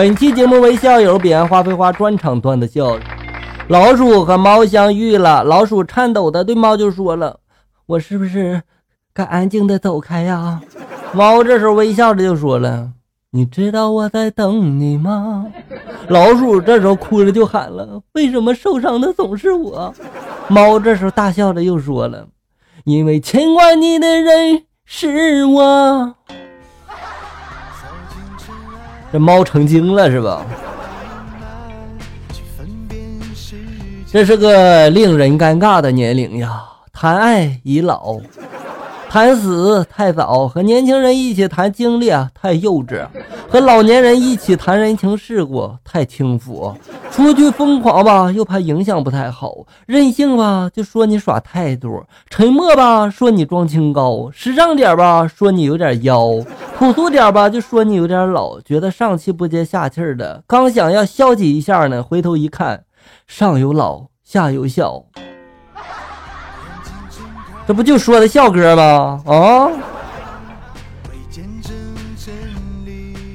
本期节目为校友彼岸花飞花专场段子笑。老鼠和猫相遇了，老鼠颤抖的对猫就说了：“我是不是该安静的走开呀？”猫这时候微笑着就说了：“你知道我在等你吗？”老鼠这时候哭着就喊了：“为什么受伤的总是我？”猫这时候大笑着又说了：“因为牵挂你的人是我。”这猫成精了是吧？这是个令人尴尬的年龄呀，谈爱已老，谈死太早，和年轻人一起谈经历啊太幼稚，和老年人一起谈人情世故太轻浮，出去疯狂吧又怕影响不太好，任性吧就说你耍态度，沉默吧说你装清高，时尚点吧说你有点妖，朴素点吧就说你有点老，觉得上气不接下气的，刚想要消极一下呢，回头一看。上有老，下有小，这不就说的笑哥吗？啊！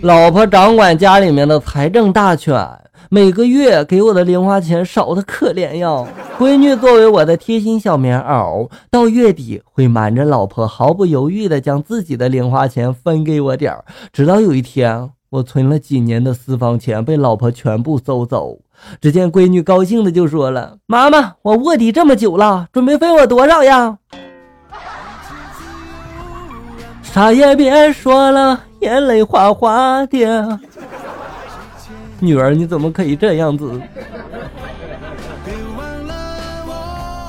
老婆掌管家里面的财政大权，每个月给我的零花钱少的可怜呀。闺女作为我的贴心小棉袄，到月底会瞒着老婆，毫不犹豫的将自己的零花钱分给我点儿，直到有一天。我存了几年的私房钱被老婆全部收走。只见闺女高兴的就说了：“妈妈，我卧底这么久了，准备分我多少呀？”啥也别说了，眼泪哗哗的。女儿，你怎么可以这样子？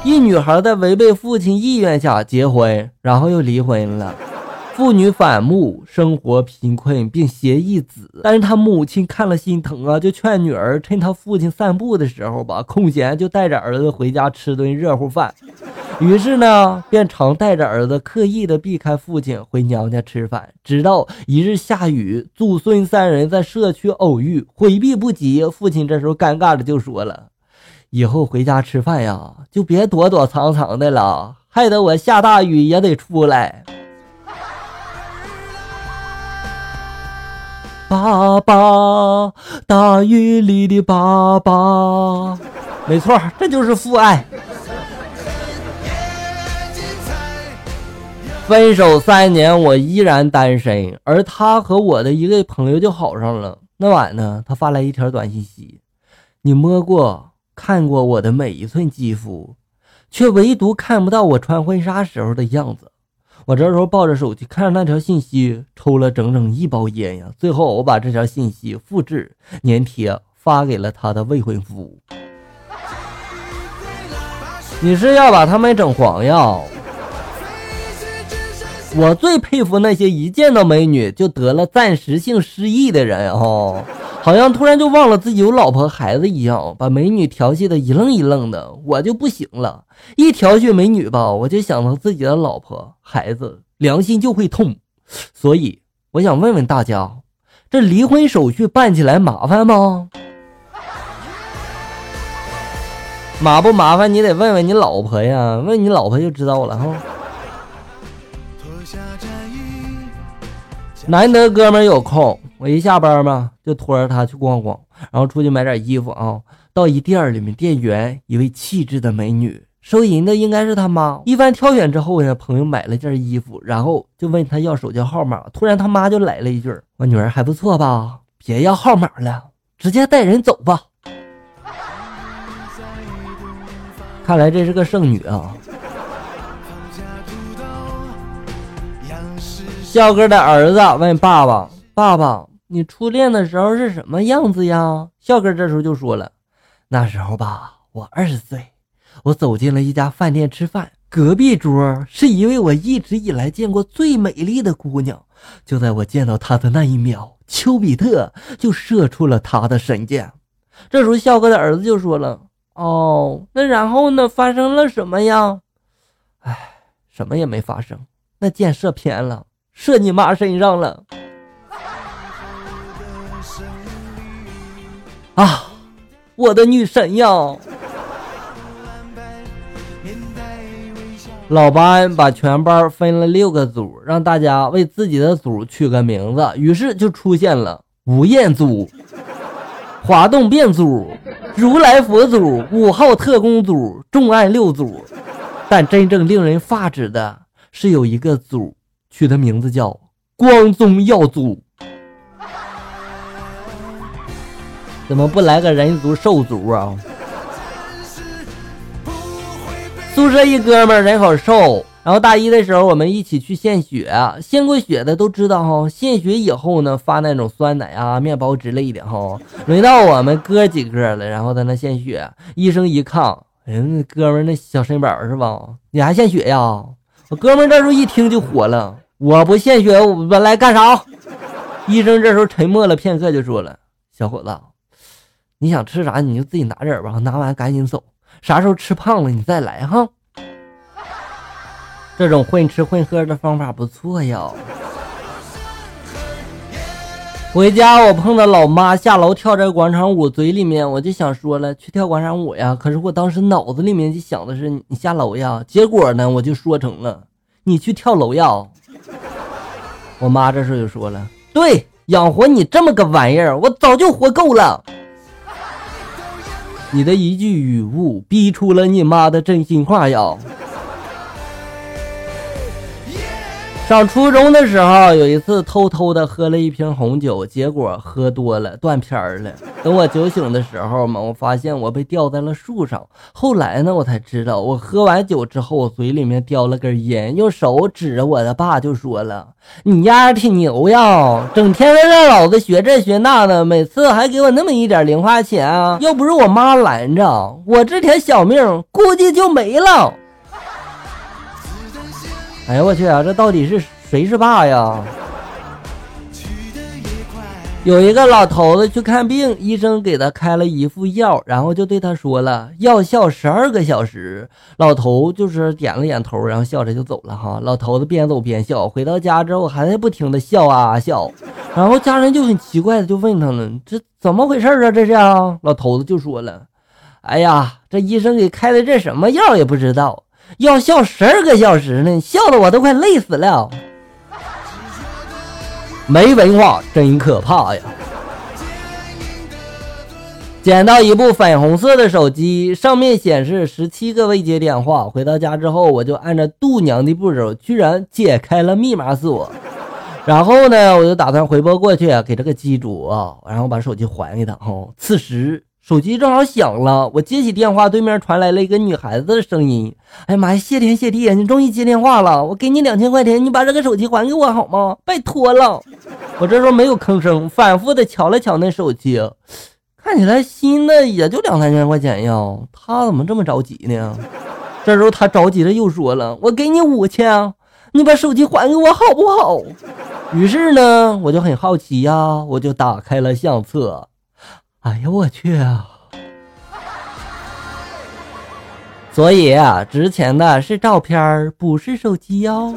一女孩在违背父亲意愿下结婚，然后又离婚了。父女反目，生活贫困，并携一子。但是她母亲看了心疼啊，就劝女儿趁她父亲散步的时候吧，空闲就带着儿子回家吃顿热乎饭。于是呢，便常带着儿子刻意的避开父亲回娘家吃饭。直到一日下雨，祖孙三人在社区偶遇，回避不及，父亲这时候尴尬的就说了：“以后回家吃饭呀，就别躲躲藏藏的了，害得我下大雨也得出来。”爸爸，大雨里的爸爸，没错，这就是父爱。分手三年，我依然单身，而他和我的一位朋友就好上了。那晚呢，他发来一条短信息：“你摸过、看过我的每一寸肌肤，却唯独看不到我穿婚纱时候的样子。”我这时候抱着手机看着那条信息，抽了整整一包烟呀。最后我把这条信息复制粘贴发给了他的未婚夫。你是要把他们整黄呀？我最佩服那些一见到美女就得了暂时性失忆的人哦。好像突然就忘了自己有老婆孩子一样，把美女调戏的一愣一愣的。我就不行了，一调戏美女吧，我就想到自己的老婆孩子，良心就会痛。所以我想问问大家，这离婚手续办起来麻烦吗？麻不麻烦？你得问问你老婆呀，问你老婆就知道了哈。难得哥们有空，我一下班嘛，就拖着他去逛逛，然后出去买点衣服啊。到一店里面，店员一位气质的美女，收银的应该是他妈。一番挑选之后呢，朋友买了件衣服，然后就问他要手机号码。突然他妈就来了一句：“我女儿还不错吧？别要号码了，直接带人走吧。”看来这是个剩女啊。笑哥的儿子问爸爸：“爸爸，你初恋的时候是什么样子呀？”笑哥这时候就说了：“那时候吧，我二十岁，我走进了一家饭店吃饭，隔壁桌是一位我一直以来见过最美丽的姑娘。就在我见到她的那一秒，丘比特就射出了他的神箭。”这时候笑哥的儿子就说了：“哦，那然后呢？发生了什么呀？”“哎，什么也没发生，那箭射偏了。”射你妈身上了！啊，我的女神呀！老班把全班分了六个组，让大家为自己的组取个名字，于是就出现了吴彦祖。滑动变组、如来佛祖、五号特工组、重案六组。但真正令人发指的是，有一个组取的名字叫“光宗耀祖”。怎么不来个人族兽族啊？宿舍一哥们人好瘦，然后大一的时候我们一起去献血，献过血的都知道哈，献血以后呢发那种酸奶啊、面包之类的哈。轮到我们哥几个了，然后在那献血，医生一看，哎，哥们那小身板是吧？你还献血呀？我哥们这时候一听就火了，我不献血我来干啥？医生这时候沉默了片刻就说了，小伙子。你想吃啥你就自己拿点吧，拿完赶紧走。啥时候吃胖了你再来哈。这种混吃混喝的方法不错呀。回家我碰到老妈下楼跳这广场舞，嘴里面我就想说了去跳广场舞呀，可是我当时脑子里面就想的是你下楼呀，结果呢我就说成了你去跳楼呀。我妈这时候就说了，对，养活你这么个玩意儿，我早就活够了。你的一句语误，逼出了你妈的真心话呀！上初中的时候，有一次偷偷的喝了一瓶红酒，结果喝多了断片儿了。等我酒醒的时候嘛，我发现我被吊在了树上。后来呢，我才知道，我喝完酒之后，我嘴里面叼了根烟，用手指着我的爸就说了：“你丫挺牛呀，整天的让老子学这学那的，每次还给我那么一点零花钱啊！要不是我妈拦着，我这条小命估计就没了。”哎呀，我去啊！这到底是谁是爸呀？有一个老头子去看病，医生给他开了一副药，然后就对他说了：“药效十二个小时。”老头就是点了点头，然后笑着就走了。哈，老头子边走边笑，回到家之后还在不停的笑啊笑。然后家人就很奇怪的就问他了：“这怎么回事啊？这是啊？”老头子就说了：“哎呀，这医生给开的这什么药也不知道。”要笑十二个小时呢，笑的我都快累死了。没文化真可怕呀！捡到一部粉红色的手机，上面显示十七个未接电话。回到家之后，我就按照度娘的步骤，居然解开了密码锁。然后呢，我就打算回拨过去给这个机主啊，然后把手机还给他。哈，此时。手机正好响了，我接起电话，对面传来了一个女孩子的声音：“哎呀妈呀，谢天谢地，你终于接电话了！我给你两千块钱，你把这个手机还给我好吗？拜托了。”我这时候没有吭声，反复的瞧了瞧那手机，看起来新的也就两三千块钱呀，他怎么这么着急呢？这时候他着急的又说了：“我给你五千，你把手机还给我好不好？”于是呢，我就很好奇呀，我就打开了相册。哎呀，我去啊！所以啊，值钱的是照片，不是手机哟。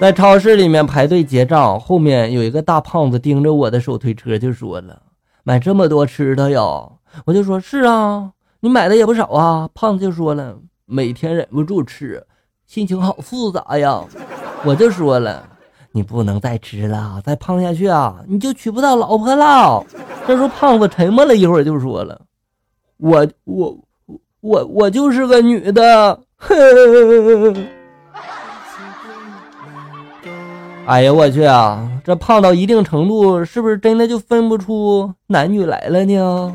在超市里面排队结账，后面有一个大胖子盯着我的手推车，就说了：“买这么多吃的呀？”我就说：“是啊，你买的也不少啊。”胖子就说了：“每天忍不住吃，心情好复杂呀。”我就说了。你不能再吃了，再胖下去啊，你就娶不到老婆了。这时候胖子沉默了一会儿，就说了：“我我我我就是个女的。”哎呀，我去啊！这胖到一定程度，是不是真的就分不出男女来了呢？